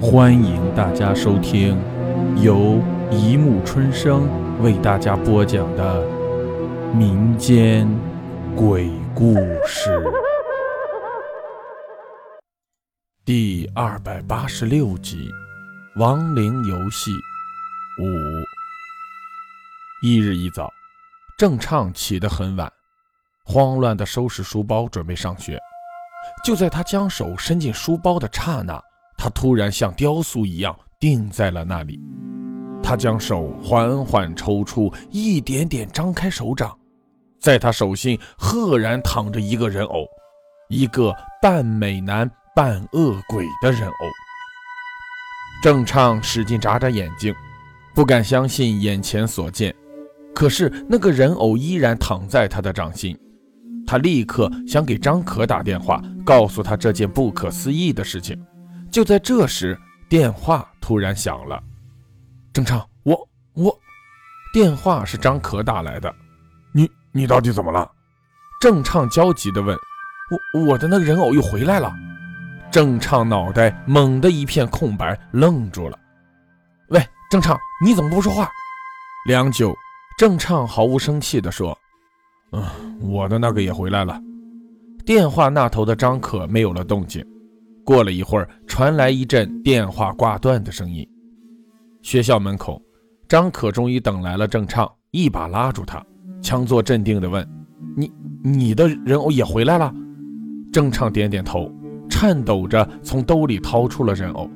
欢迎大家收听由一木春生为大家播讲的民间鬼故事第二百八十六集《亡灵游戏五》。一日一早，郑畅起得很晚，慌乱地收拾书包，准备上学。就在他将手伸进书包的刹那，他突然像雕塑一样定在了那里。他将手缓缓抽出，一点点张开手掌，在他手心赫然躺着一个人偶，一个半美男半恶鬼的人偶。郑畅使劲眨眨眼睛，不敢相信眼前所见。可是那个人偶依然躺在他的掌心。他立刻想给张可打电话，告诉他这件不可思议的事情。就在这时，电话突然响了。郑畅，我我，电话是张可打来的。你你到底怎么了？郑畅焦急地问。我我的那个人偶又回来了。郑畅脑袋猛地一片空白，愣住了。喂，郑畅，你怎么不说话？良久，郑畅毫无生气地说。嗯，我的那个也回来了。电话那头的张可没有了动静。过了一会儿，传来一阵电话挂断的声音。学校门口，张可终于等来了郑畅，一把拉住他，强作镇定地问：“你你的人偶也回来了？”郑畅点点头，颤抖着从兜里掏出了人偶。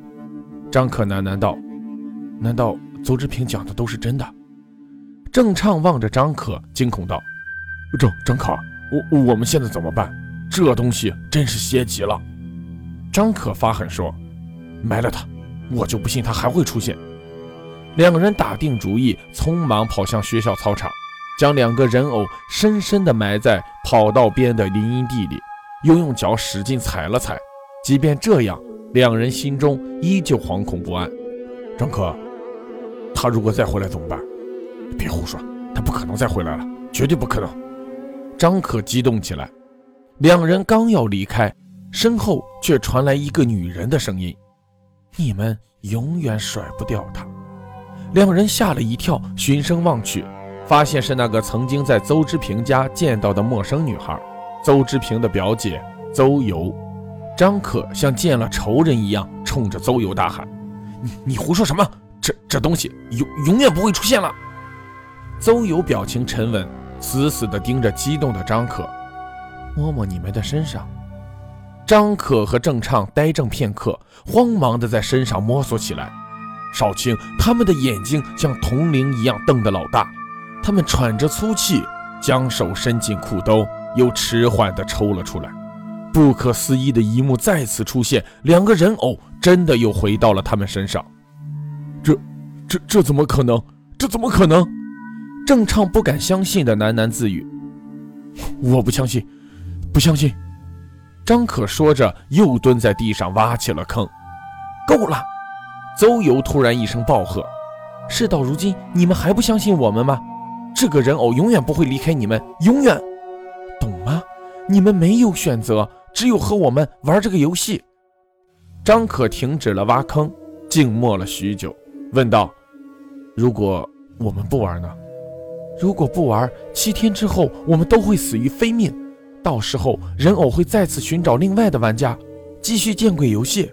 张可喃喃道：“难道邹志平讲的都是真的？”郑畅望着张可，惊恐道。张张可，我我们现在怎么办？这东西真是邪极了。张可发狠说：“埋了他，我就不信他还会出现。”两个人打定主意，匆忙跑向学校操场，将两个人偶深深地埋在跑道边的林荫地里，又用脚使劲踩了踩。即便这样，两人心中依旧惶恐不安。张可，他如果再回来怎么办？别胡说，他不可能再回来了，绝对不可能。张可激动起来，两人刚要离开，身后却传来一个女人的声音：“你们永远甩不掉他。”两人吓了一跳，循声望去，发现是那个曾经在邹之平家见到的陌生女孩，邹之平的表姐邹游。张可像见了仇人一样，冲着邹游大喊：“你你胡说什么？这这东西永永远不会出现了！”邹游表情沉稳。死死地盯着激动的张可，摸摸你们的身上。张可和郑畅呆怔片刻，慌忙地在身上摸索起来。少卿他们的眼睛像铜铃一样瞪得老大，他们喘着粗气，将手伸进裤兜，又迟缓地抽了出来。不可思议的一幕再次出现，两个人偶真的又回到了他们身上。这、这、这怎么可能？这怎么可能？郑畅不敢相信的喃喃自语：“我不相信，不相信。”张可说着，又蹲在地上挖起了坑。够了！邹游突然一声暴喝：“事到如今，你们还不相信我们吗？这个人偶永远不会离开你们，永远，懂吗？你们没有选择，只有和我们玩这个游戏。”张可停止了挖坑，静默了许久，问道：“如果我们不玩呢？”如果不玩，七天之后我们都会死于非命。到时候人偶会再次寻找另外的玩家，继续见鬼游戏。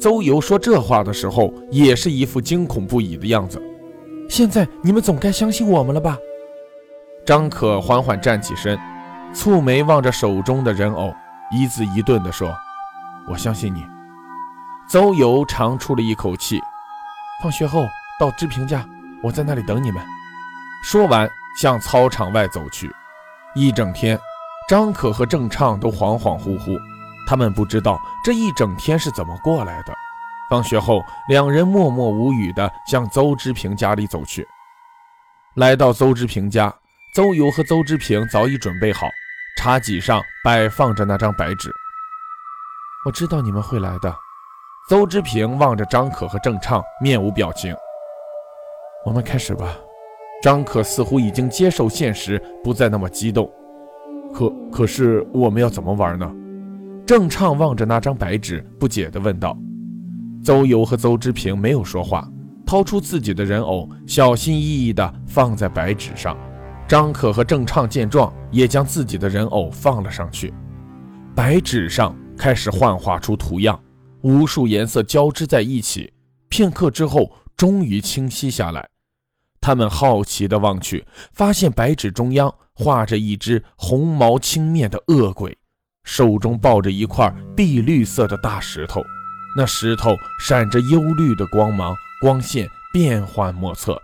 邹游说这话的时候，也是一副惊恐不已的样子。现在你们总该相信我们了吧？张可缓缓站起身，蹙眉望着手中的人偶，一字一顿地说：“我相信你。”邹游长出了一口气。放学后到志平家，我在那里等你们。说完，向操场外走去。一整天，张可和郑畅都恍恍惚惚，他们不知道这一整天是怎么过来的。放学后，两人默默无语地向邹之平家里走去。来到邹之平家，邹游和邹之平早已准备好，茶几上摆放着那张白纸。我知道你们会来的。邹之平望着张可和郑畅，面无表情。我们开始吧。张可似乎已经接受现实，不再那么激动。可可是我们要怎么玩呢？郑畅望着那张白纸，不解地问道：“邹游和邹之平没有说话，掏出自己的人偶，小心翼翼地放在白纸上。张可和郑畅见状，也将自己的人偶放了上去。白纸上开始幻化出图样，无数颜色交织在一起，片刻之后，终于清晰下来。他们好奇地望去，发现白纸中央画着一只红毛青面的恶鬼，手中抱着一块碧绿色的大石头，那石头闪着幽绿的光芒，光线变幻莫测。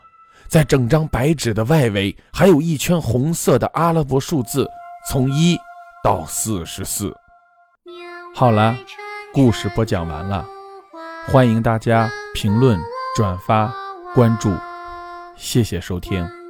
在整张白纸的外围，还有一圈红色的阿拉伯数字，从一到四十四。好了，故事播讲完了，欢迎大家评论、转发、关注，谢谢收听。